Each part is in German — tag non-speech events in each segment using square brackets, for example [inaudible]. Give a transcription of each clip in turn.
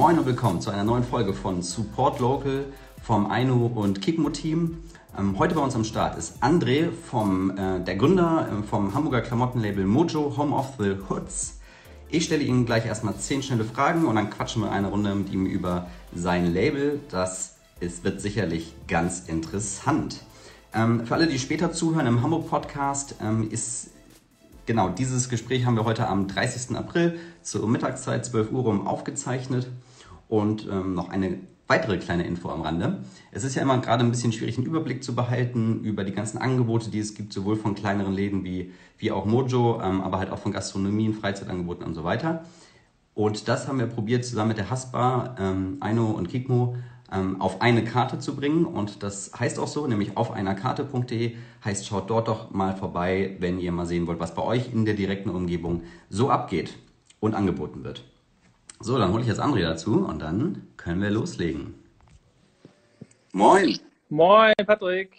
Moin und willkommen zu einer neuen Folge von Support Local vom Ainu und Kikmo Team. Ähm, heute bei uns am Start ist André, vom, äh, der Gründer äh, vom Hamburger Klamottenlabel Mojo Home of the Hoods. Ich stelle Ihnen gleich erstmal 10 schnelle Fragen und dann quatschen wir eine Runde mit ihm über sein Label. Das ist, wird sicherlich ganz interessant. Ähm, für alle, die später zuhören im Hamburg Podcast, ähm, ist genau dieses Gespräch haben wir heute am 30. April zur Mittagszeit 12 Uhr rum aufgezeichnet. Und ähm, noch eine weitere kleine Info am Rande. Es ist ja immer gerade ein bisschen schwierig, einen Überblick zu behalten über die ganzen Angebote, die es gibt, sowohl von kleineren Läden wie, wie auch Mojo, ähm, aber halt auch von Gastronomien, Freizeitangeboten und so weiter. Und das haben wir probiert zusammen mit der Haspa, ähm, Aino und Kikmo ähm, auf eine Karte zu bringen. Und das heißt auch so, nämlich auf einer Karte.de heißt, schaut dort doch mal vorbei, wenn ihr mal sehen wollt, was bei euch in der direkten Umgebung so abgeht und angeboten wird. So, dann hole ich jetzt André dazu und dann können wir loslegen. Moin. Moin, Patrick.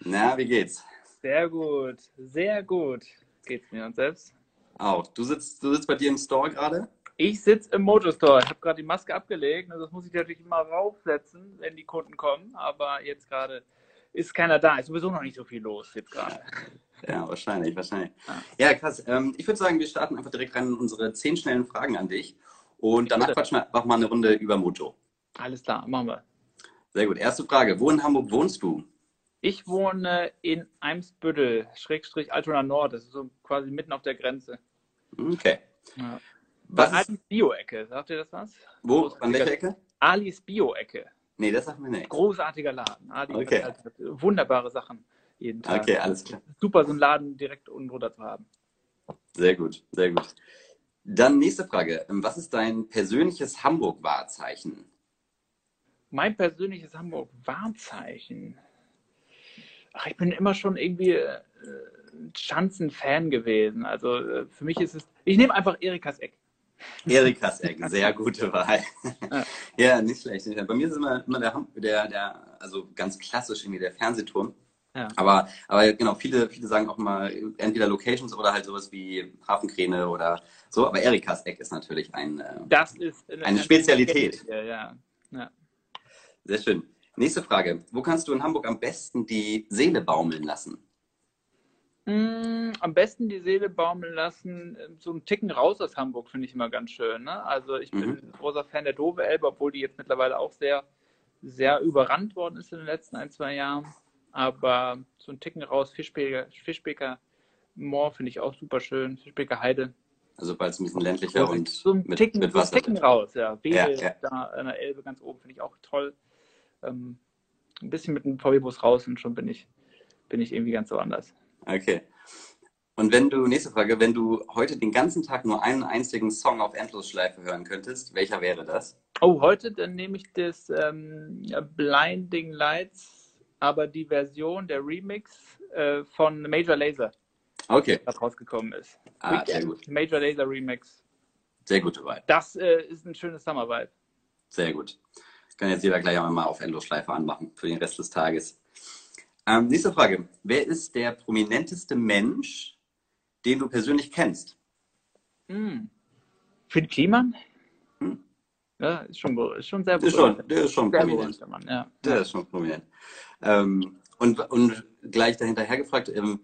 Na, wie geht's? Sehr gut, sehr gut geht's mir und selbst? Auch. Du sitzt, du sitzt bei dir im Store gerade? Ich sitze im Mojo Store. Ich habe gerade die Maske abgelegt. Also das muss ich natürlich immer raufsetzen, wenn die Kunden kommen. Aber jetzt gerade ist keiner da. Ist sowieso noch nicht so viel los jetzt gerade. [laughs] Ja, wahrscheinlich, wahrscheinlich. Ja, ja krass. Ähm, ich würde sagen, wir starten einfach direkt rein in unsere zehn schnellen Fragen an dich. Und danach quatschen wir einfach mal eine Runde über Mojo. Alles klar, machen wir. Sehr gut. Erste Frage. Wo in Hamburg wohnst du? Ich wohne in Eimsbüttel, Schrägstrich Altona Nord. Das ist so quasi mitten auf der Grenze. Okay. Ja. Bei Alis Bio-Ecke, sagt ihr das was? Wo? An welcher Ecke? Alis Bio-Ecke. Nee, das sagt mir nicht. Großartiger Laden. Ali okay. Halt wunderbare Sachen jeden Tag. Okay, alles klar. Super, so einen Laden direkt unten drunter zu haben. Sehr gut, sehr gut. Dann nächste Frage. Was ist dein persönliches Hamburg-Wahrzeichen? Mein persönliches Hamburg-Wahrzeichen? Ach, ich bin immer schon irgendwie äh, Schanzen-Fan gewesen. Also äh, für mich ist es, ich nehme einfach Erikas Eck. Erikas Eck, [laughs] sehr gute Wahl. Ja. [laughs] nicht schlecht. Bei mir ist immer, immer der, der, der, also ganz klassisch irgendwie der Fernsehturm. Ja. Aber, aber genau, viele, viele sagen auch mal entweder Locations oder halt sowas wie Hafenkräne oder so. Aber Erikas Eck ist natürlich ein, äh, das ist eine, eine Spezialität. Ja, ja. Sehr schön. Nächste Frage. Wo kannst du in Hamburg am besten die Seele baumeln lassen? Mm, am besten die Seele baumeln lassen, ähm, so einen Ticken raus aus Hamburg finde ich immer ganz schön. Ne? Also ich bin mhm. großer Fan der Dove Elbe, obwohl die jetzt mittlerweile auch sehr, sehr überrannt worden ist in den letzten ein, zwei Jahren. Aber so einen Ticken raus, Fischbeker, Fischbeker Moor finde ich auch super schön, Fischbeker Heide. Also bald ein bisschen ländlicher und so ein mit, Ticken, mit Wasser. So ein Ticken raus, ja. Wedel ja, ja. da an der Elbe ganz oben finde ich auch toll. Ähm, ein bisschen mit dem VW-Bus raus und schon bin ich, bin ich irgendwie ganz so anders. Okay. Und wenn du, nächste Frage, wenn du heute den ganzen Tag nur einen einzigen Song auf Endlosschleife hören könntest, welcher wäre das? Oh, heute dann nehme ich das ähm, Blinding Lights, aber die Version, der Remix äh, von Major Laser. Okay. Was rausgekommen ist. Ah, Weekend, sehr gut. Major Laser Remix. Sehr gute Wahl. Das äh, ist ein schönes Summer Vibe. Sehr gut. Kann jetzt jeder gleich einmal auf Endlosschleife anmachen für den Rest des Tages. Ähm, nächste Frage. Wer ist der prominenteste Mensch, den du persönlich kennst? Hm. Finn Kliman? Hm. Ja, ist schon, ist schon sehr berühmt. Ist schon, der ist schon sehr prominent. Mann, ja. Der ist schon prominent. Ähm, und, und gleich dahinterher gefragt, ähm,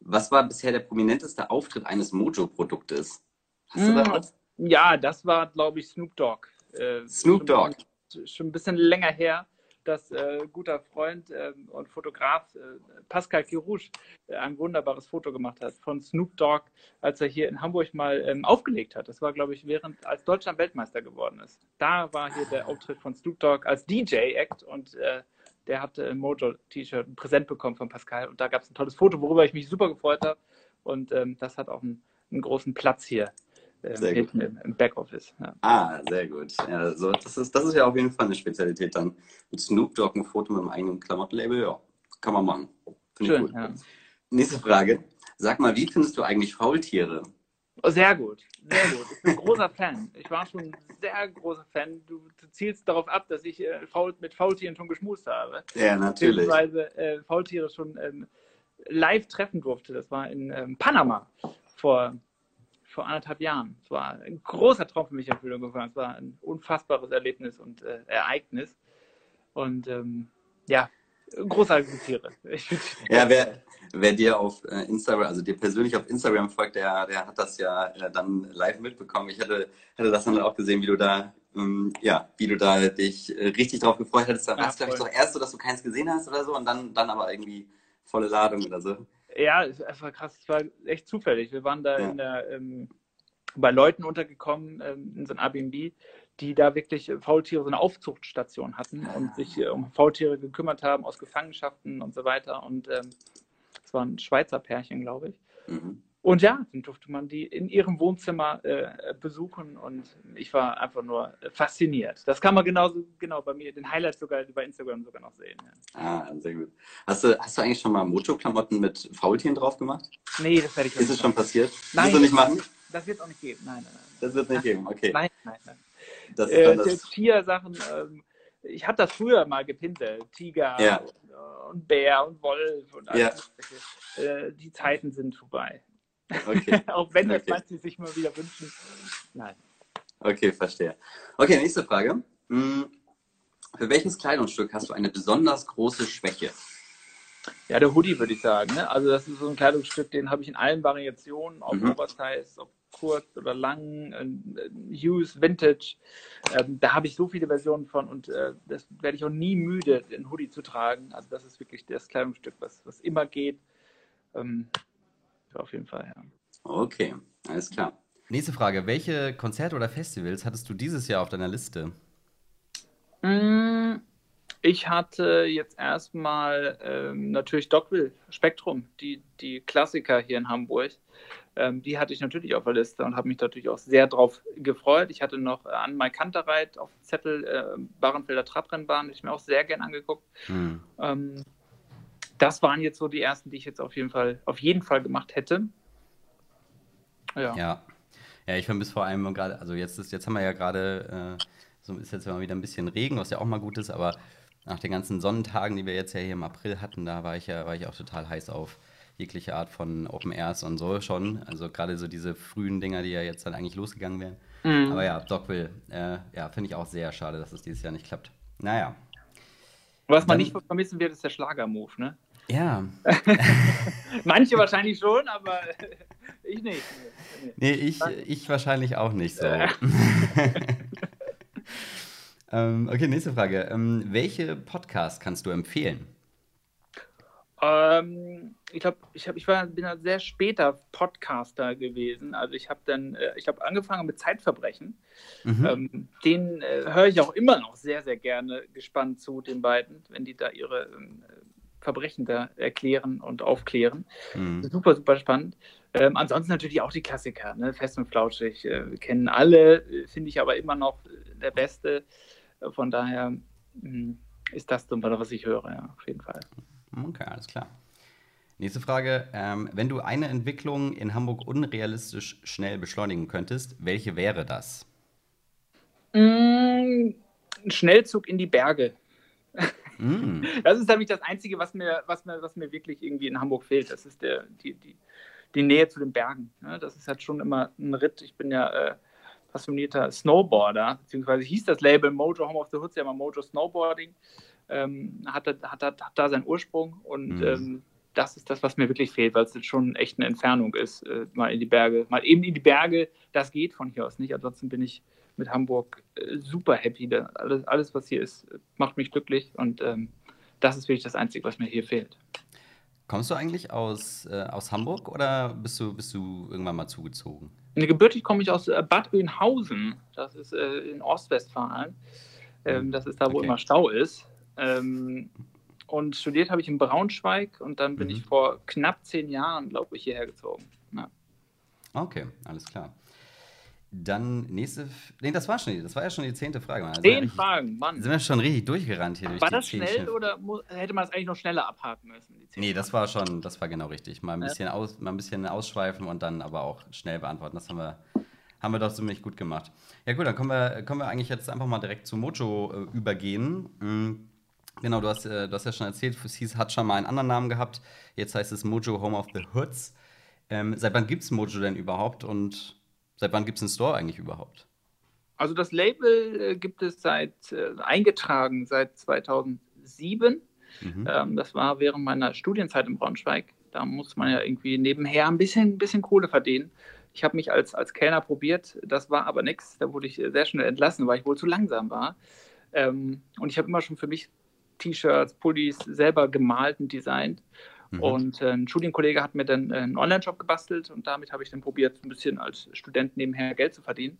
was war bisher der prominenteste Auftritt eines Mojo-Produktes? Hast hm. du da was? Ja, das war, glaube ich, Snoop Dogg. Äh, Snoop Dogg. Schon, schon ein bisschen länger her dass äh, guter Freund äh, und Fotograf äh, Pascal Kirouche äh, ein wunderbares Foto gemacht hat von Snoop Dogg, als er hier in Hamburg mal ähm, aufgelegt hat. Das war, glaube ich, während als Deutschland Weltmeister geworden ist. Da war hier der Auftritt von Snoop Dogg als DJ-Act und äh, der hatte ein Mojo-T-Shirt, ein Präsent bekommen von Pascal und da gab es ein tolles Foto, worüber ich mich super gefreut habe. Und ähm, das hat auch einen, einen großen Platz hier sehr hinten im, im Backoffice. Ja. Ah, sehr gut. Ja, so, das, ist, das ist ja auf jeden Fall eine Spezialität dann. Mit Snoop Dogg ein Foto mit einem eigenen Klamottenlabel, ja, kann man machen. Finde ich gut. Ja. Nächste Frage. Sag mal, wie findest du eigentlich Faultiere? Oh, sehr gut, sehr gut. Ich bin ein großer Fan. Ich war schon ein sehr großer Fan. Du, du zielst darauf ab, dass ich äh, Faul, mit Faultieren schon geschmust habe. Ja, natürlich. Beziehungsweise äh, Faultiere schon ähm, live treffen durfte. Das war in ähm, Panama vor vor anderthalb Jahren. Es war ein großer Traum für mich, Erfüllung gefahren. Es war ein unfassbares Erlebnis und äh, Ereignis. Und ähm, ja, großartige Tiere. ja, wer, wer dir auf äh, Instagram, also dir persönlich auf Instagram folgt, der, der hat das ja äh, dann live mitbekommen. Ich hatte, hatte das dann auch gesehen, wie du da, ähm, ja, wie du da dich äh, richtig drauf gefreut hattest. Da war es, glaube ich, doch erst so, dass du keins gesehen hast oder so und dann, dann aber irgendwie volle Ladung oder so. Ja, es war krass. Es war echt zufällig. Wir waren da ja. der, ähm, bei Leuten untergekommen ähm, in so einem Airbnb, die da wirklich Faultiere, so eine Aufzuchtstation hatten und sich äh, um Faultiere gekümmert haben aus Gefangenschaften und so weiter. Und ähm, es war ein Schweizer Pärchen, glaube ich. Mhm. Und ja, dann durfte man die in ihrem Wohnzimmer äh, besuchen und ich war einfach nur fasziniert. Das kann man genauso genau bei mir, den Highlights sogar bei Instagram sogar noch sehen. Ja. Ah, sehr gut. Hast du, hast du eigentlich schon mal Mojo-Klamotten mit Faultieren drauf gemacht? Nee, das werde ich nicht. Ist es schon passiert? Nein. Willst du nicht machen? Das wird es auch nicht geben. Nein, nein, nein. Das wird es nicht geben, okay. Nein, nein, nein. Das, äh, das... Tiersachen, ähm, ich habe das früher mal gepinselt. Tiger ja. und, und, Bär und Wolf und alles. Ja. Äh, die Zeiten sind vorbei. Okay. [laughs] Auch wenn das okay. manche sich mal wieder wünschen. Nein. Okay, verstehe. Okay, nächste Frage. Hm, für welches Kleidungsstück hast du eine besonders große Schwäche? Ja, der Hoodie würde ich sagen. Ne? Also das ist so ein Kleidungsstück, den habe ich in allen Variationen, ob mhm. Oversize, ob kurz oder lang, äh, Use, Vintage. Ähm, da habe ich so viele Versionen von und äh, das werde ich auch nie müde, den Hoodie zu tragen. Also das ist wirklich das Kleidungsstück, was, was immer geht. Ähm, auf jeden Fall, ja. Okay, alles klar. Nächste Frage. Welche Konzerte oder Festivals hattest du dieses Jahr auf deiner Liste? Mm, ich hatte jetzt erstmal ähm, natürlich Dockville, Spektrum, die, die Klassiker hier in Hamburg. Ähm, die hatte ich natürlich auf der Liste und habe mich natürlich auch sehr drauf gefreut. Ich hatte noch äh, an Mai Kanterreit auf Zettel äh, Barenfelder Trabrennbahn, die ich mir auch sehr gern angeguckt. Hm. Ähm, das waren jetzt so die ersten, die ich jetzt auf jeden Fall, auf jeden Fall gemacht hätte. Ja. Ja, ja ich vermisse vor allem gerade, also jetzt ist, jetzt haben wir ja gerade, äh, so ist jetzt mal wieder ein bisschen Regen, was ja auch mal gut ist, aber nach den ganzen Sonnentagen, die wir jetzt ja hier im April hatten, da war ich ja, war ich auch total heiß auf jegliche Art von Open Airs und so schon. Also gerade so diese frühen Dinger, die ja jetzt dann eigentlich losgegangen wären. Mhm. Aber ja, Dogville, äh, ja, finde ich auch sehr schade, dass es dieses Jahr nicht klappt. Naja. Was man nicht vermissen wird, ist der Schlager-Move, ne? Ja. [laughs] Manche wahrscheinlich schon, aber [laughs] ich nicht. Nee, ich, ich wahrscheinlich auch nicht so. [laughs] ähm, okay, nächste Frage. Ähm, welche Podcast kannst du empfehlen? Ähm, ich glaube, ich, hab, ich war, bin ein sehr später Podcaster gewesen. Also ich habe dann, äh, ich habe angefangen mit Zeitverbrechen. Mhm. Ähm, den äh, höre ich auch immer noch sehr, sehr gerne gespannt zu, den beiden, wenn die da ihre ähm, Verbrechen da erklären und aufklären. Mhm. Super, super spannend. Ähm, ansonsten natürlich auch die Klassiker, ne? Fest und Flauschig, äh, kennen alle, äh, finde ich aber immer noch äh, der Beste. Äh, von daher mh, hm, ist das so, was ich höre, ja, auf jeden Fall. Okay, alles klar. Nächste Frage. Ähm, wenn du eine Entwicklung in Hamburg unrealistisch schnell beschleunigen könntest, welche wäre das? Mm, ein Schnellzug in die Berge. Mm. [laughs] Das ist nämlich das Einzige, was mir, was, mir, was mir wirklich irgendwie in Hamburg fehlt. Das ist der, die, die, die Nähe zu den Bergen. Das ist halt schon immer ein Ritt. Ich bin ja äh, passionierter Snowboarder, beziehungsweise hieß das Label Mojo Home of the Hoods ja mal Mojo Snowboarding. Ähm, hat, hat, hat, hat, da seinen Ursprung und mm. ähm, das ist das, was mir wirklich fehlt, weil es schon echt eine Entfernung ist, äh, mal in die Berge. Mal eben in die Berge, das geht von hier aus nicht. Ansonsten bin ich mit Hamburg äh, super happy. Da, alles, alles, was hier ist, macht mich glücklich und ähm, das ist wirklich das Einzige, was mir hier fehlt. Kommst du eigentlich aus, äh, aus Hamburg oder bist du, bist du irgendwann mal zugezogen? Gebürtig komme ich aus äh, Bad Oeynhausen. Das ist äh, in Ostwestfalen. Ähm, hm, das ist da, wo okay. immer Stau ist. Ähm, und studiert habe ich in Braunschweig und dann bin mhm. ich vor knapp zehn Jahren, glaube ich, hierher gezogen. Ja. Okay, alles klar. Dann nächste. Nee, das war schon, das war ja schon die zehnte Frage. Zehn richtig, Fragen, Mann. Sind wir schon richtig durchgerannt hier durch War das schnell oder muss, hätte man es eigentlich noch schneller abhaken müssen? nee, das war schon, das war genau richtig. Mal ein, bisschen ja. aus, mal ein bisschen ausschweifen und dann aber auch schnell beantworten. Das haben wir, haben wir doch ziemlich gut gemacht. Ja, gut, dann können wir, können wir eigentlich jetzt einfach mal direkt zu Mojo äh, übergehen. Mhm. Genau, du hast, äh, du hast ja schon erzählt, es hieß, hat schon mal einen anderen Namen gehabt. Jetzt heißt es Mojo Home of the Hoods. Ähm, seit wann gibt es Mojo denn überhaupt und Seit wann gibt es einen Store eigentlich überhaupt? Also das Label äh, gibt es seit äh, eingetragen seit 2007. Mhm. Ähm, das war während meiner Studienzeit in Braunschweig. Da muss man ja irgendwie nebenher ein bisschen, ein bisschen Kohle verdienen. Ich habe mich als, als Kellner probiert, das war aber nichts. Da wurde ich sehr schnell entlassen, weil ich wohl zu langsam war. Ähm, und ich habe immer schon für mich T-Shirts, Pullis selber gemalt und designt. Mhm. Und äh, ein Studienkollege hat mir dann einen Online-Shop gebastelt und damit habe ich dann probiert, ein bisschen als Student nebenher Geld zu verdienen.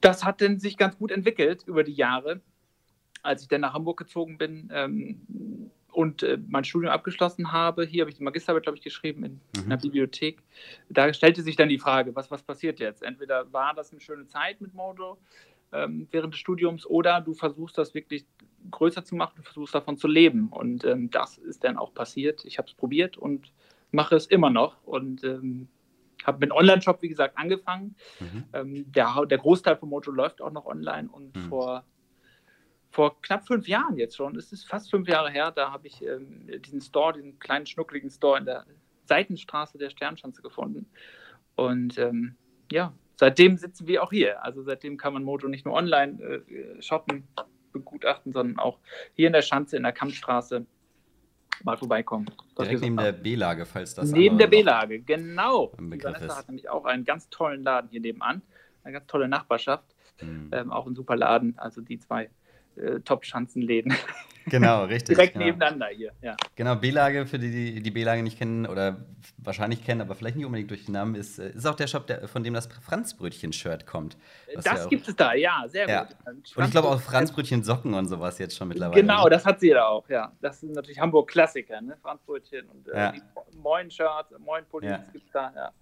Das hat dann sich ganz gut entwickelt über die Jahre. Als ich dann nach Hamburg gezogen bin, ähm, und äh, mein Studium abgeschlossen habe, hier habe ich die Magisterarbeit, glaube ich, geschrieben in, mhm. in der Bibliothek, da stellte sich dann die Frage, was, was passiert jetzt? Entweder war das eine schöne Zeit mit Mojo ähm, während des Studiums oder du versuchst das wirklich größer zu machen, du versuchst davon zu leben. Und ähm, das ist dann auch passiert. Ich habe es probiert und mache es immer noch und ähm, habe mit Online-Shop, wie gesagt, angefangen. Mhm. Ähm, der, der Großteil von Mojo läuft auch noch online und mhm. vor vor knapp fünf Jahren jetzt schon, es ist fast fünf Jahre her, da habe ich ähm, diesen Store, diesen kleinen schnuckligen Store in der Seitenstraße der Sternschanze gefunden. Und ähm, ja, seitdem sitzen wir auch hier. Also seitdem kann man Moto nicht nur online äh, shoppen, begutachten, sondern auch hier in der Schanze, in der Kampfstraße mal vorbeikommen. Direkt neben der B-Lage, falls das Neben der B-Lage, genau. Die Vanessa hat nämlich auch einen ganz tollen Laden hier nebenan, eine ganz tolle Nachbarschaft, mhm. ähm, auch ein super Laden. Also die zwei äh, Top-Schanzenläden. Genau, richtig. Direkt genau. nebeneinander hier, ja. Genau, B-Lage, für die, die die B-Lage nicht kennen oder wahrscheinlich kennen, aber vielleicht nicht unbedingt durch den Namen, ist, äh, ist auch der Shop, der, von dem das Franzbrötchen-Shirt kommt. Das ja gibt es da, ja, sehr ja. gut. Und ich glaube auch Franzbrötchen-Socken und sowas jetzt schon mittlerweile. Genau, ne? das hat sie da auch, ja. Das sind natürlich Hamburg-Klassiker, ne? Franzbrötchen und äh, ja. Moin-Shirts, Moin-Pullis ja. gibt es da, ja.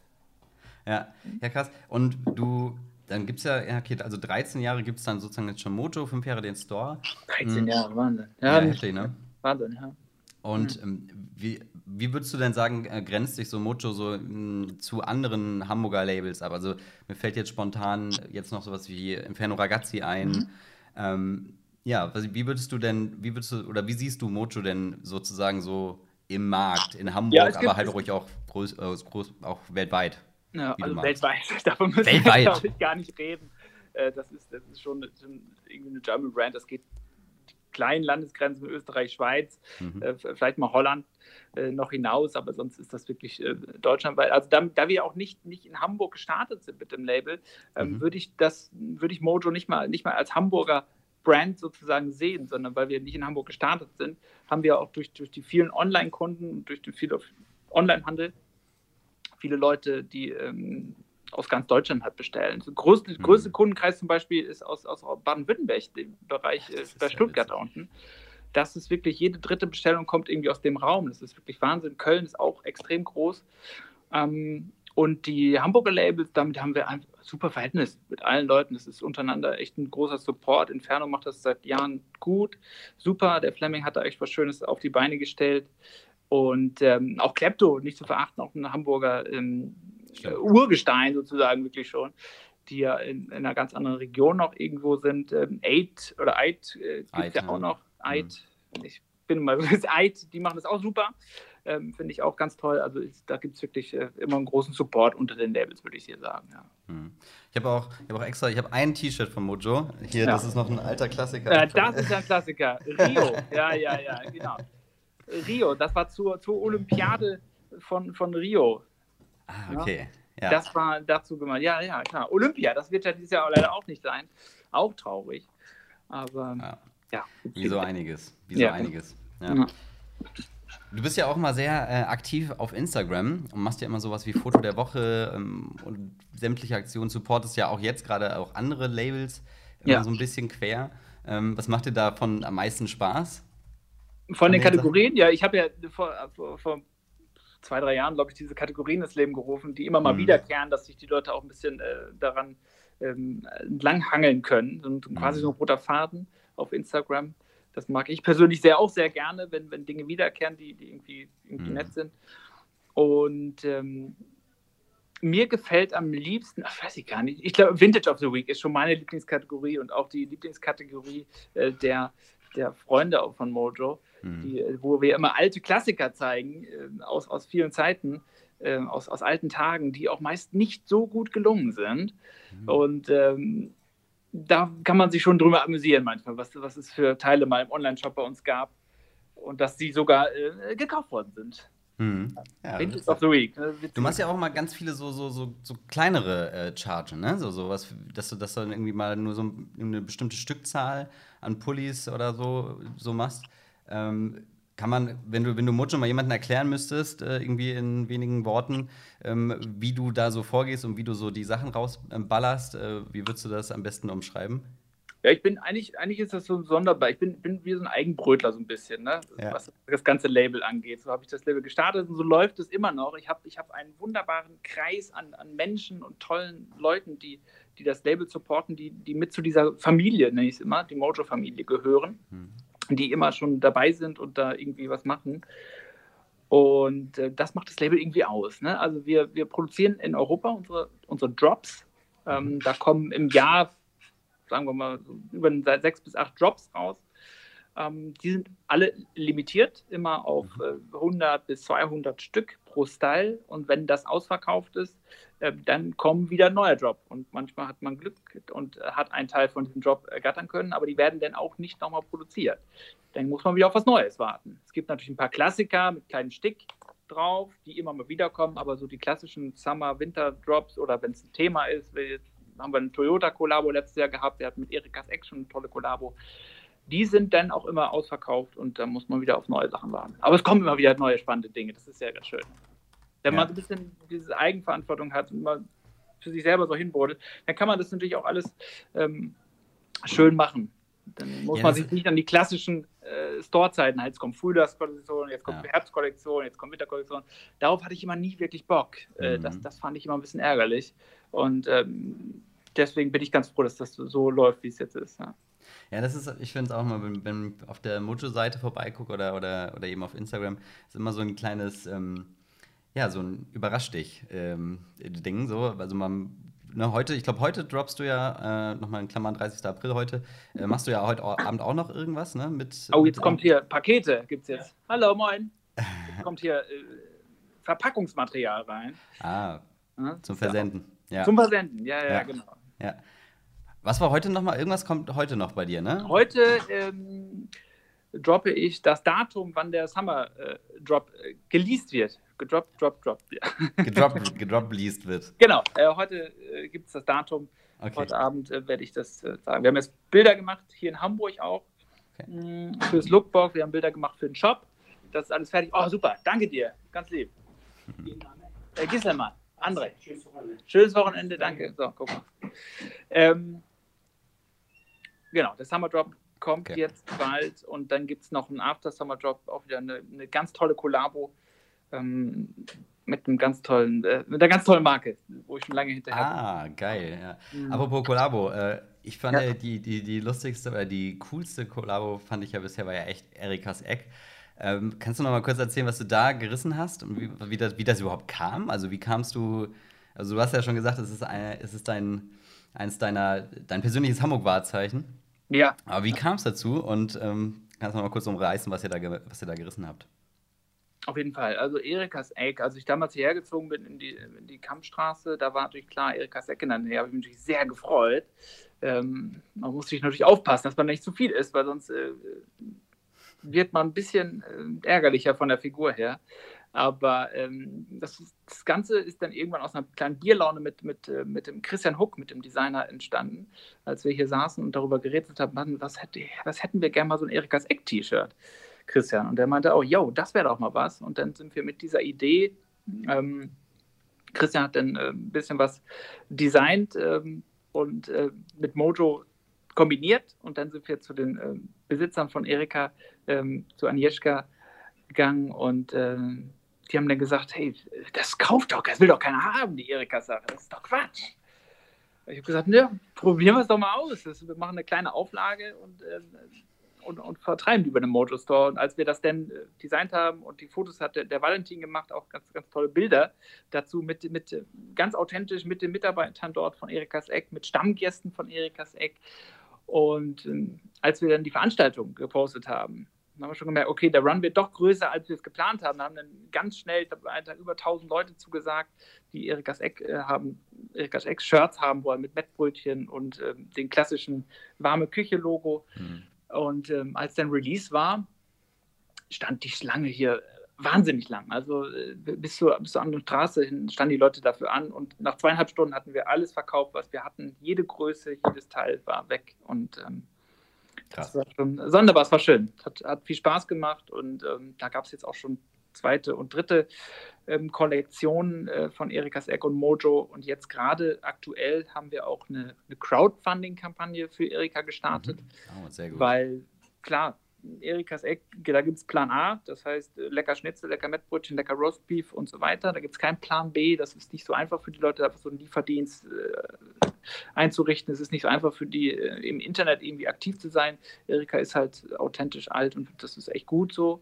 Ja, ja, krass. Und du dann gibt es ja, ja, okay, also 13 Jahre gibt es dann sozusagen jetzt schon Moto, 5 Jahre den Store. 13 hm. Jahre, Wahnsinn. Ja, ja heftig, ne? Wahnsinn, ja. Und ähm, wie, wie würdest du denn sagen, äh, grenzt sich so Mojo so mh, hm, zu anderen Hamburger Labels ab? Also mir fällt jetzt spontan jetzt noch sowas wie Inferno Ragazzi ein. Mhm. Ähm, ja, wie würdest du denn, wie würdest du, oder wie siehst du Mojo denn sozusagen so im Markt in Hamburg, ja, aber halt ruhig auch, groß, äh, groß, auch weltweit? Ja, also weltweit. [laughs] Davon müssen weltweit. wir, glaube ich, gar nicht reden. Äh, das ist, das ist schon, schon irgendwie eine German Brand. Das geht die kleinen Landesgrenzen Österreich, Schweiz, mhm. Äh, vielleicht mal Holland äh, noch hinaus, aber sonst ist das wirklich deutschlandweit. Also da, da, wir auch nicht, nicht in Hamburg gestartet sind mit dem Label, ähm, mhm. würde ich das, würde ich Mojo nicht mal, nicht mal als Hamburger Brand sozusagen sehen, sondern weil wir nicht in Hamburg gestartet sind, haben wir auch durch, durch die vielen Online-Kunden und durch den vielen Online-Handel viele Leute, die ähm, aus ganz Deutschland halt bestellen. Der größte, mhm. größte Kundenkreis zum Beispiel ist aus, aus Baden-Württemberg, dem Bereich äh, bei Stuttgart da unten. Das ist wirklich, jede dritte Bestellung kommt irgendwie aus dem Raum. Das ist wirklich Wahnsinn. Köln ist auch extrem groß. Ähm, und die Hamburger Labels, damit haben wir ein super Verhältnis mit allen Leuten. Das ist untereinander echt ein großer Support. Inferno macht das seit Jahren gut. Super. Der Fleming hat da echt was Schönes auf die Beine gestellt. Und ähm, auch Klepto, nicht zu verachten, auch ein Hamburger ähm, Urgestein sozusagen wirklich schon, die ja in, in, einer ganz anderen Region noch irgendwo sind. Ähm, Eid oder Eid äh, gibt es ja auch noch. Eid, mhm. ich bin mal [laughs] Eid, die machen das auch super. Ähm, Finde ich auch ganz toll. Also ist, da gibt es wirklich äh, immer einen großen Support unter den Labels, würde ich hier sagen. Ja. Hm. Ich habe auch, hab auch extra, ich habe ein T-Shirt von Mojo. Hier, ja. das ist noch ein alter Klassiker. Äh, das ist ein Klassiker. Rio, [laughs] ja, ja, ja, genau. Rio, das war zur, zur Olympiade von, von Rio. Ah, okay. Ja. Das war dazu gemeint. Ja, ja, klar. Olympia, das wird ja dieses Jahr leider auch nicht sein. Auch traurig. Aber ja. ja Wie so einiges. Wie so ja. einiges. Ja. Du bist ja auch mal sehr äh, aktiv auf Instagram und machst ja immer sowas wie Foto der Woche ähm, und sämtliche Aktionen, supportest ja auch jetzt gerade auch andere Labels immer so ein bisschen quer. Ähm, was macht dir davon am meisten Spaß? Von den Kategorien, ja, ich habe ja vor, vor, vor, zwei, drei Jahren, glaube ich, diese Kategorien ins Leben gerufen, die immer mal mhm. wiederkehren, dass sich die Leute auch ein bisschen äh, daran ähm, entlanghangeln können. Und mhm. quasi so ein roter Faden auf Instagram. Das mag ich persönlich sehr auch sehr gerne, wenn, wenn Dinge wiederkehren, die, die irgendwie, irgendwie mhm. nett sind. Und ähm, mir gefällt am liebsten, ach, weiß ich gar nicht, ich glaube, Vintage of the Week ist schon meine Lieblingskategorie und auch die Lieblingskategorie äh, der, der Freunde von Mojo, mhm. die, wo wir immer alte Klassiker zeigen äh, aus, aus vielen Zeiten. äh, aus, aus alten Tagen, die auch meist nicht so gut gelungen sind. Mhm. Und ähm, da kann man sich schon drüber amüsieren manchmal, was, was es für Teile mal im Online-Shop bei uns gab und dass sie sogar äh, gekauft worden sind. Mhm. Ja, of the Week. Du machst ja auch mal ganz viele so, so, so, so kleinere äh, Chargen, ne? So, so was, dass du das dann irgendwie mal nur so eine bestimmte Stückzahl an Pullis oder so, so machst. Ähm, kann man, wenn du, wenn du Mojo mal jemandem erklären müsstest, äh, irgendwie in wenigen Worten, ähm, wie du da so vorgehst und wie du so die Sachen rausballerst, äh, wie würdest du das am besten umschreiben? Ja, ich bin eigentlich, eigentlich ist das so ein sonderbar. Ich bin, bin wie so ein Eigenbrötler so ein bisschen, ne? Ja. was das ganze Label angeht. So habe ich das Label gestartet und so läuft es immer noch. Ich habe ich hab einen wunderbaren Kreis an, an Menschen und tollen Leuten, die, die das Label supporten, die, die mit zu dieser Familie, nenne ich es immer, die Mojo-Familie gehören, mhm. Die immer schon dabei sind und da irgendwie was machen. Und äh, das macht das Label irgendwie aus. Ne? Also wir, wir produzieren in Europa unsere, unsere Drops. Ähm, mhm. da kommen im Jahr sagen wir mal, über sechs bis acht Drops raus. Ähm, die sind alle limitiert, immer auf äh, 100 bis 200 Stück pro Style. Und wenn das ausverkauft ist, dann kommen wieder neue Drop. Und manchmal hat man Glück und hat einen Teil von diesem Drop ergattern können, aber die werden dann auch nicht nochmal produziert. Dann muss man wieder auf was Neues warten. Es gibt natürlich ein paar Klassiker mit kleinen Stick drauf, die immer mal wiederkommen, aber so die klassischen Summer-Winter-Drops oder wenn es ein Thema ist, haben wir einen Toyota-Kollabo letztes Jahr gehabt, der hat mit Erikas Action eine tolle Kollabo. Die sind dann auch immer ausverkauft und da muss man wieder auf neue Sachen warten. Aber es kommen immer wieder neue spannende Dinge, das ist sehr, ganz schön. Wenn ja. man so ein bisschen diese Eigenverantwortung hat und mal für sich selber so hinbrodelt, dann kann man das natürlich auch alles ähm, schön machen. Dann muss ja, man sich nicht an die klassischen äh, Store-Zeiten, halt, jetzt kommt Frühjahrskollektion, jetzt kommt ja. Herbstkollektion, jetzt kommt Winterkollektion. Darauf hatte ich immer nie wirklich Bock. Äh, mhm. das, das fand ich immer ein bisschen ärgerlich. Und ähm, deswegen bin ich ganz froh, dass das so läuft, wie es jetzt ist. Ja. Ja, das ist, ich finde es auch mal, wenn, wenn auf der Mojo-Seite vorbeigucke oder, oder, oder eben auf Instagram, ist immer so ein kleines, ähm, ja, so ein Überrasch dich-Ding. Ähm, so. Also man ne, heute, ich glaube, heute droppst du ja, äh, nochmal in Klammern 30. April heute, äh, machst du ja heute Abend auch noch irgendwas, ne? Mit, oh, jetzt mit, kommt hier, Pakete gibt es jetzt. Hallo, moin. Jetzt [laughs] kommt hier äh, Verpackungsmaterial rein. Ah, ja, zum Versenden. Ja. Zum Versenden, ja, ja, ja, genau. Ja. Was war heute nochmal? Irgendwas kommt heute noch bei dir, ne? Heute ähm, droppe ich das Datum, wann der Summer äh, Drop äh, geleast wird gedroppt, drop, drop. Ja. Gedroppt, [laughs] gedroppt, leased wird. Genau, äh, heute äh, gibt es das Datum. Okay. Heute Abend äh, werde ich das äh, sagen. Wir haben jetzt Bilder gemacht, hier in Hamburg auch, okay. mh, mm, fürs Lookbook. Wir haben Bilder gemacht für den Shop. Das ist alles fertig. Oh, super, danke dir, ganz lieb. [laughs] Mhm. Äh, Gisselmann, André. Schönes Wochenende. Schönes Wochenende, danke. So, guck mal. Ähm, genau, der Summer Drop kommt okay. jetzt bald und dann gibt es noch einen After Summer Drop, auch wieder eine, eine ganz tolle Kollabo ähm, mit einem ganz tollen, äh, mit einer ganz tollen Marke, wo ich schon lange hinterher Ah, geil, ja. Mhm. Apropos Kollabo, äh, ich fand ja. die, die, die lustigste oder die coolste Kollabo fand ich ja bisher war ja echt Erikas Eck. Ähm, kannst du noch mal kurz erzählen, was du da gerissen hast und wie, wie, das, wie das überhaupt kam? Also wie kamst du, also du hast ja schon gesagt, es ist, eine, es ist dein, eins deiner, dein persönliches Hamburg-Wahrzeichen. Ja. Aber wie kam es dazu und ähm, kannst du noch mal kurz umreißen, was ihr da, was ihr da gerissen habt? Auf jeden Fall. Also Erikas Eck, als ich damals hierher gezogen bin in die, in die Kampfstraße, da war natürlich klar, Erikas Eck genannt. Da habe ich mich natürlich sehr gefreut. Ähm, man muss sich natürlich aufpassen, dass man nicht zu viel ist, weil sonst äh, wird man ein bisschen äh, ärgerlicher von der Figur her. Aber ähm, das, das, Ganze ist dann irgendwann aus einer kleinen Bierlaune mit, mit, äh, mit dem Christian Huck, mit dem Designer, entstanden, als wir hier saßen und darüber geredet haben, was, hätte, was hätten wir gerne mal so ein Erikas Eck-T-Shirt. Christian. Und der meinte auch, yo, das wäre doch mal was. Und dann sind wir mit dieser Idee, ähm, Christian hat dann äh, ein bisschen was designt ähm, und äh, mit Mojo kombiniert. Und dann sind wir zu den äh, Besitzern von Erika, ähm, zu Agnieszka gegangen und äh, die haben dann gesagt, hey, das kauft doch, das will doch keiner haben, die Erika-Sache. Das ist doch Quatsch. Ich habe gesagt, ne, probieren wir es doch mal aus. wir machen eine kleine Auflage und äh, und, und vertreiben die über den Mojo Store. Und als wir das dann äh, designt haben und die Fotos hat der, der, Valentin gemacht, auch ganz, ganz tolle Bilder dazu mit, mit ganz authentisch mit den Mitarbeitern dort von Erikas Eck, mit Stammgästen von Erikas Eck. Und äh, als wir dann die Veranstaltung gepostet haben, Dann haben wir schon gemerkt, okay, der Run wird doch größer, als wir es geplant haben. Wir haben dann ganz schnell, ich glaube, einen Tag über 1000 Leute zugesagt, die Erikas Eck äh, haben, Erikas Eck Shirts haben wollen mit Mettbrötchen und äh, den klassischen warme Küche-Logo. Mhm. Und ähm, als dann Release war, stand die Schlange hier wahnsinnig lang. Also äh, bis, zur, bis zur anderen Straße hin standen die Leute dafür an und nach zweieinhalb Stunden hatten wir alles verkauft, was wir hatten. Jede Größe, jedes Teil war weg und ähm, Krass. das war schon sonderbar, es war schön. Hat, hat viel Spaß gemacht und ähm, da gab es jetzt auch schon zweite und dritte ähm, Kollektionen äh, von Erikas Eck und Mojo und jetzt gerade aktuell haben wir auch eine, eine Crowdfunding-Kampagne für Erika gestartet, mhm. oh, sehr gut. weil klar, Erikas Eck, da gibt es Plan A, das heißt äh, lecker Schnitzel, lecker Mettbrötchen, lecker Roastbeef und so weiter. Da gibt es keinen Plan B, das ist nicht so einfach für die Leute, einfach so einen Lieferdienst äh, einzurichten. Es ist nicht so einfach für die, äh, im Internet irgendwie aktiv zu sein. Erika ist halt authentisch alt und das ist echt gut so.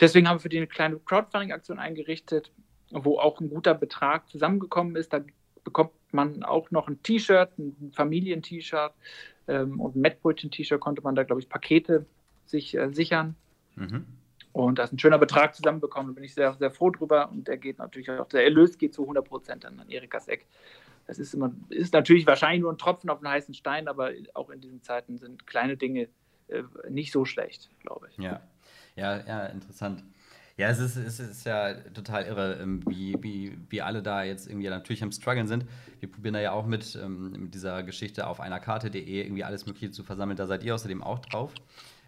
Deswegen haben wir für die eine kleine Crowdfunding-Aktion eingerichtet, wo auch ein guter Betrag zusammengekommen ist. Da bekommt man auch noch ein T-Shirt, ein Familien-T-Shirt ähm, und ein Mettbrötchen-T-Shirt konnte man da, glaube ich, Pakete sich äh, sichern. Mhm. Und da ist ein schöner Betrag zusammenbekommen. Da bin ich sehr, sehr froh drüber. Und der geht natürlich auch, der Erlös geht zu 100 Prozent an Erikas Eck. Das ist, immer, ist natürlich wahrscheinlich nur ein Tropfen auf einen heißen Stein, aber auch in diesen Zeiten sind kleine Dinge äh, nicht so schlecht, glaube ich. Ja. ja, ja, interessant. Ja, es ist, es ist ja total irre, ähm, wie, wie, wie alle da jetzt irgendwie natürlich am Struggeln sind. Wir probieren da ja auch mit, ähm, mit dieser Geschichte auf einer Karte.de irgendwie alles Mögliche zu versammeln. Da seid ihr außerdem auch drauf.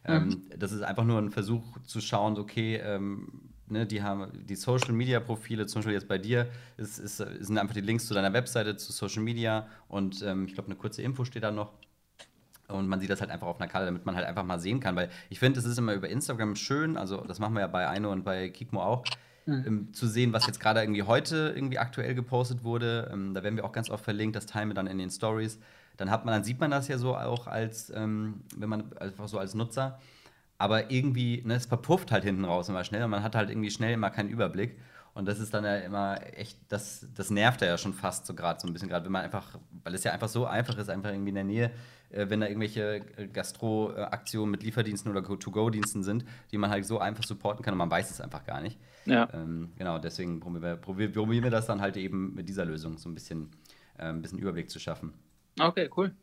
Mhm. das ist einfach nur ein Versuch zu schauen, okay, ähm, ne, die haben die Social Media Profile, zum Beispiel jetzt bei dir, ist, ist, sind einfach die Links zu deiner Webseite, zu Social Media und ähm, ich glaube, eine kurze Info steht da noch. Und man sieht das halt einfach auf einer Karte, damit man halt einfach mal sehen kann. Weil ich finde, es ist immer über Instagram schön, also das machen wir ja bei Eino und bei Kikmo auch, mhm. ähm, zu sehen, was jetzt gerade irgendwie heute irgendwie aktuell gepostet wurde. Ähm, da werden wir auch ganz oft verlinkt, das teilen wir dann in den Stories dann hat man, dann sieht man das ja so auch als, ähm, wenn man einfach so als Nutzer. Aber irgendwie, ne, es verpufft halt hinten raus immer schnell und man hat halt irgendwie schnell immer keinen Überblick. Und das ist dann ja immer echt, das, das nervt ja schon fast so gerade so ein bisschen, gerade wenn man einfach, weil es ja einfach so einfach ist, einfach irgendwie in der Nähe, äh, wenn da irgendwelche äh, Gastro-Aktionen mit Lieferdiensten oder To-Go-Diensten sind, die man halt so einfach supporten kann und man weiß es einfach gar nicht. Ja. Ähm, genau, deswegen probieren wir, probieren wir das dann halt eben mit dieser Lösung, so ein bisschen, äh, ein bisschen Überblick zu schaffen. Okay, cool.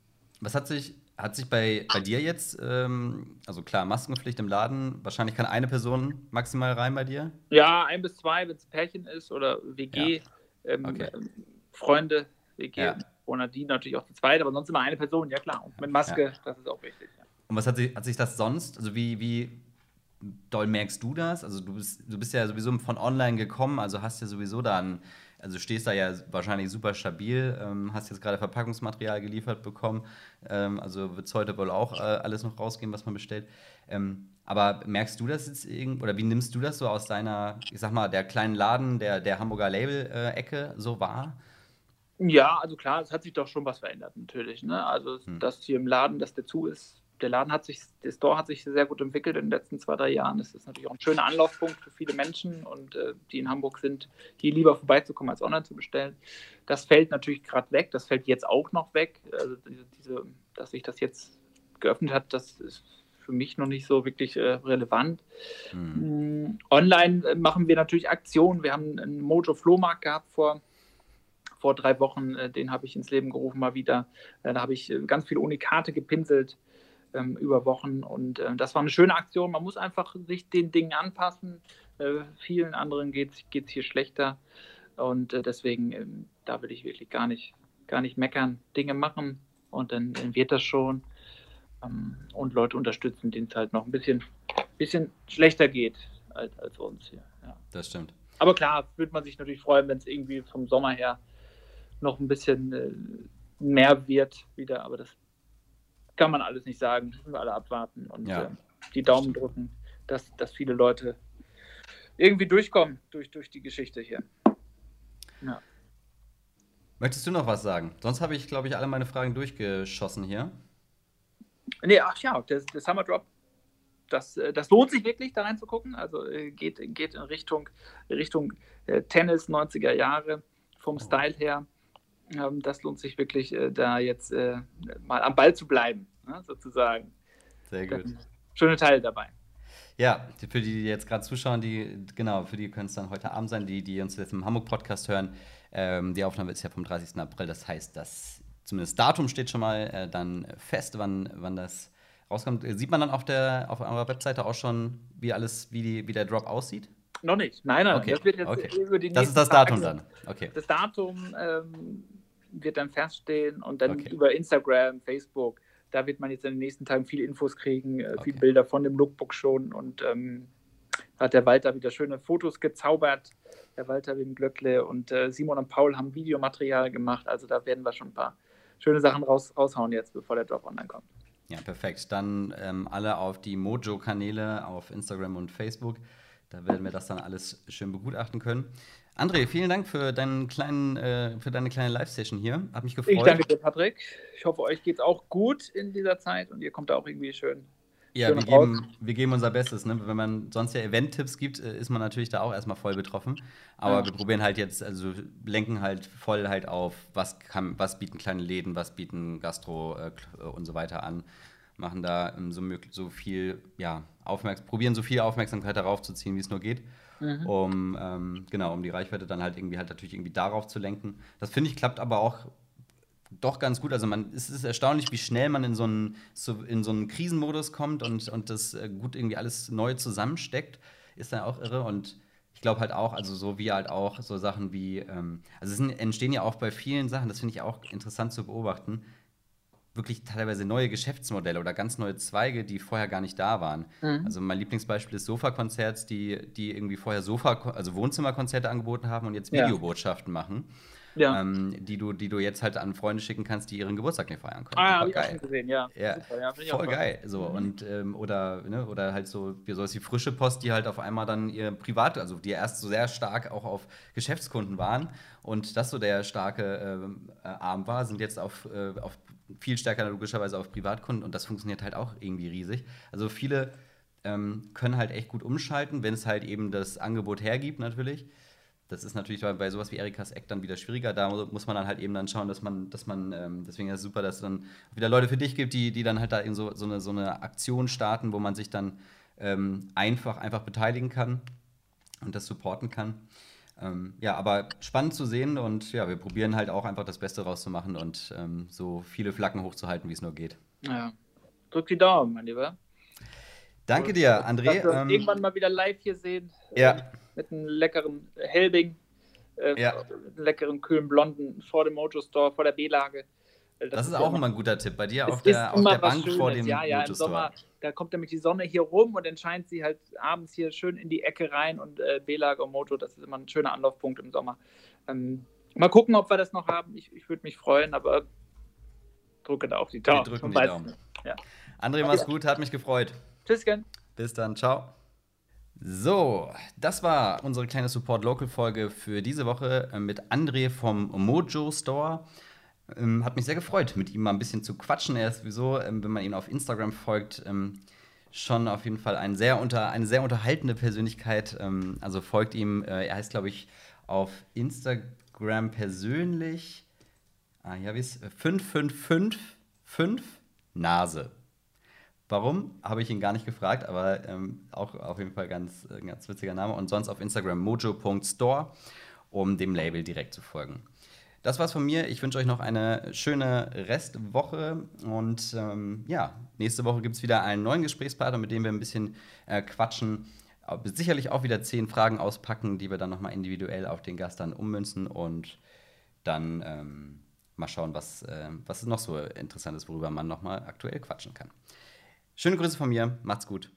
Was hat sich, hat sich bei, bei dir jetzt, ähm, also klar, Maskenpflicht im Laden, wahrscheinlich kann eine Person maximal rein bei dir? Ja, ein bis zwei, wenn es Pärchen ist oder WG, ja. ähm, okay. ähm, Freunde, WG, ja. und die natürlich auch zu zweit, aber sonst immer eine Person, ja klar. Und mit Maske, ja. das ist auch wichtig. Und was hat sich, hat sich das sonst, also wie, wie doll merkst du das? Also du bist, du bist ja sowieso von online gekommen, also hast ja sowieso da ein also stehst da ja wahrscheinlich super stabil, ähm, hast jetzt gerade Verpackungsmaterial geliefert bekommen, ähm, also wird es heute wohl auch äh, alles noch rausgehen, was man bestellt. Ähm, aber merkst du das jetzt irgend oder wie nimmst du das so aus deiner, ich sag mal, der kleinen Laden, der, der Hamburger Label-Ecke äh, so wahr? Ja, also klar, es hat sich doch schon was verändert natürlich. Ne? Also, hm. dass hier im Laden, dass der zu ist, der Laden hat sich, der Store hat sich sehr gut entwickelt in den letzten zwei, drei Jahren. Das ist natürlich auch ein schöner Anlaufpunkt für viele Menschen und äh, die in Hamburg sind, hier lieber vorbeizukommen, als online zu bestellen. Das fällt natürlich gerade weg. Das fällt jetzt auch noch weg. Also diese, dass sich das jetzt geöffnet hat, das ist für mich noch nicht so wirklich äh, relevant. Mhm. Online äh, machen wir natürlich Aktionen. Wir haben einen Mojo Flohmarkt gehabt vor vor drei Wochen, äh, den habe ich ins Leben gerufen mal wieder. Äh, da habe ich ganz viele Unikate gepinselt ähm, über Wochen. Und äh, das war eine schöne Aktion. Man muss einfach sich den Dingen anpassen. Äh, vielen anderen geht es hier schlechter. Und äh, deswegen, ähm, da will ich wirklich gar nicht, gar nicht meckern. Dinge machen und dann, dann wird das schon. Ähm, und Leute unterstützen, denen es halt noch ein bisschen, bisschen schlechter geht als, als uns hier. Ja. Das stimmt. Aber klar, würde man sich natürlich freuen, wenn es irgendwie vom Sommer her noch ein bisschen äh, mehr wird wieder, aber das kann man alles nicht sagen. Müssen wir alle abwarten und ja. äh, die Daumen drücken, dass, dass viele Leute irgendwie durchkommen durch, durch die Geschichte hier. Ja. Möchtest du noch was sagen? Sonst habe ich, glaube ich, alle meine Fragen durchgeschossen hier. Nee, ach ja, der, der Summer Drop, das, äh, das lohnt sich wirklich, da reinzugucken. Also äh, geht, geht in Richtung, Richtung äh, Tennis 90er Jahre vom Style her. Ähm, das lohnt sich wirklich, äh, da jetzt äh, mal am Ball zu bleiben, ne, sozusagen. Sehr gut. Schöne Teile dabei. Ja, für die, die jetzt gerade zuschauen, die, genau, für die können es dann heute Abend sein, die, die uns jetzt im Hamburg-Podcast hören. Ähm, die Aufnahme ist ja vom 30. April, das heißt, das zumindest Datum steht schon mal äh, dann fest, wann, wann das rauskommt. Sieht man dann auf der auf eurer Webseite auch schon, wie alles, wie, die, wie der Drop aussieht? Noch nicht. Nein, nein. Okay. Das wird jetzt okay. über die Das ist das Datum Tage- dann. Okay. Das Datum ähm, wird dann feststehen und dann Okay. über Instagram, Facebook, da wird man jetzt in den nächsten Tagen viele Infos kriegen, äh, viele Okay. Bilder von dem Lookbook schon und ähm, hat der Walter wieder schöne Fotos gezaubert. Der Walter Wim Glöckle und äh, Simon und Paul haben Videomaterial gemacht, also da werden wir schon ein paar schöne Sachen raus, raushauen jetzt, bevor der Drop online kommt. Ja, perfekt. Dann ähm, alle auf die Mojo-Kanäle auf Instagram und Facebook. Da werden wir das dann alles schön begutachten können. André, vielen Dank für, deinen kleinen, äh, für deine kleine Live-Session hier. Hat mich gefreut. Ich danke dir, Patrick. Ich hoffe, euch geht es auch gut in dieser Zeit und ihr kommt da auch irgendwie schön. Ja, schön wir geben, wir geben unser Bestes. Ne? Wenn man sonst ja Event-Tipps gibt, äh, ist man natürlich da auch erstmal voll betroffen. Aber Ja. wir probieren halt jetzt, also lenken halt voll halt auf, was, kann, was bieten kleine Läden, was bieten Gastro äh, äh, und so weiter an. Machen da ähm, so, so viel, ja, aufmerks probieren so viel Aufmerksamkeit darauf zu ziehen, wie es nur geht. Mhm. Um, ähm, genau, um die Reichweite dann halt irgendwie halt natürlich irgendwie darauf zu lenken. Das finde ich klappt aber auch doch ganz gut. Also man, es ist erstaunlich, wie schnell man in so einen, so, in so einen Krisenmodus kommt und, und das äh, gut irgendwie alles neu zusammensteckt. Ist dann auch irre. Und ich glaube halt auch, also so wie halt auch so Sachen wie, ähm, also es entstehen ja auch bei vielen Sachen, das finde ich auch interessant zu beobachten, wirklich teilweise neue Geschäftsmodelle oder ganz neue Zweige, die vorher gar nicht da waren. Mhm. Also mein Lieblingsbeispiel ist Sofa-Konzerts, die, die irgendwie vorher Sofa, also Wohnzimmerkonzerte angeboten haben und jetzt Ja. Videobotschaften machen Ja. ähm, die, du, die du jetzt halt an Freunde schicken kannst, die ihren Geburtstag nicht feiern können. ah, Super habe ich auch schon gesehen, ja. Ja, Super, ja ich Voll geil. So, Mhm. und, ähm, oder, ne, oder halt so, wie sowas wie frische Post, die halt auf einmal dann ihr Privat, also die erst so sehr stark auch auf Geschäftskunden waren und das so der starke ähm, äh, Arm war, sind jetzt auf, äh, auf viel stärker logischerweise auf Privatkunden und das funktioniert halt auch irgendwie riesig. Also viele ähm, können halt echt gut umschalten, wenn es halt eben das Angebot hergibt, natürlich. Das ist natürlich bei, bei sowas wie Erikas Eck dann wieder schwieriger. Da mu- muss man dann halt eben dann schauen, dass man, dass man, ähm, deswegen ist es super, dass es dann wieder Leute für dich gibt, die, die dann halt da in so, so, eine, so eine Aktion starten, wo man sich dann ähm, einfach, einfach beteiligen kann und das supporten kann. Ähm, ja, aber spannend zu sehen und ja, wir probieren halt auch einfach das Beste rauszumachen und ähm, so viele Flaggen hochzuhalten, wie es nur geht. Ja. Drück die Daumen, mein Lieber. Danke dir, André. Dass wir uns Ähm, irgendwann mal wieder live hier sehen. Ja. äh, Mit einem leckeren Helbing. Äh, Ja. Leckeren, kühlen Blonden vor dem Mojo Store, vor der B-Lage. Äh, das ist ja auch immer ein guter Tipp bei dir auf ist der, auf der Bank Schönes. vor dem Ja, ja, im. Sommer, da kommt nämlich die Sonne hier rum und dann scheint sie halt abends hier schön in die Ecke rein und äh, B-Lage und Mojo, das ist immer ein schöner Anlaufpunkt im Sommer. Ähm, mal gucken, ob wir das noch haben. Ich, ich würde mich freuen, aber drücke da auf die Daumen. drücken Man die Daumen. Ja. André, mach's gut, hat mich gefreut. Tschüsschen. Bis dann, ciao. So, das war unsere kleine Support Local Folge für diese Woche äh, mit André vom Mojo Store. Ähm, hat mich sehr gefreut, mit ihm mal ein bisschen zu quatschen. Er ist sowieso, ähm, wenn man ihn auf Instagram folgt, ähm, schon auf jeden Fall ein sehr unter, eine sehr unterhaltende Persönlichkeit. Ähm, also folgt ihm, äh, er heißt, glaube ich, auf Instagram persönlich, ah, habe ich es, 5555 Nase. Warum? Habe ich ihn gar nicht gefragt, aber ähm, auch auf jeden Fall ganz, äh, ganz witziger Name. Und sonst auf Instagram mojo.store, um dem Label direkt zu folgen. Das war's von mir. Ich wünsche euch noch eine schöne Restwoche. Und ähm, ja, nächste Woche gibt es wieder einen neuen Gesprächspartner, mit dem wir ein bisschen äh, quatschen. Sicherlich auch wieder zehn Fragen auspacken, die wir dann nochmal individuell auf den Gast dann ummünzen und dann ähm, mal schauen, was, äh, was noch so interessant ist, worüber man nochmal aktuell quatschen kann. Schöne Grüße von mir, macht's gut.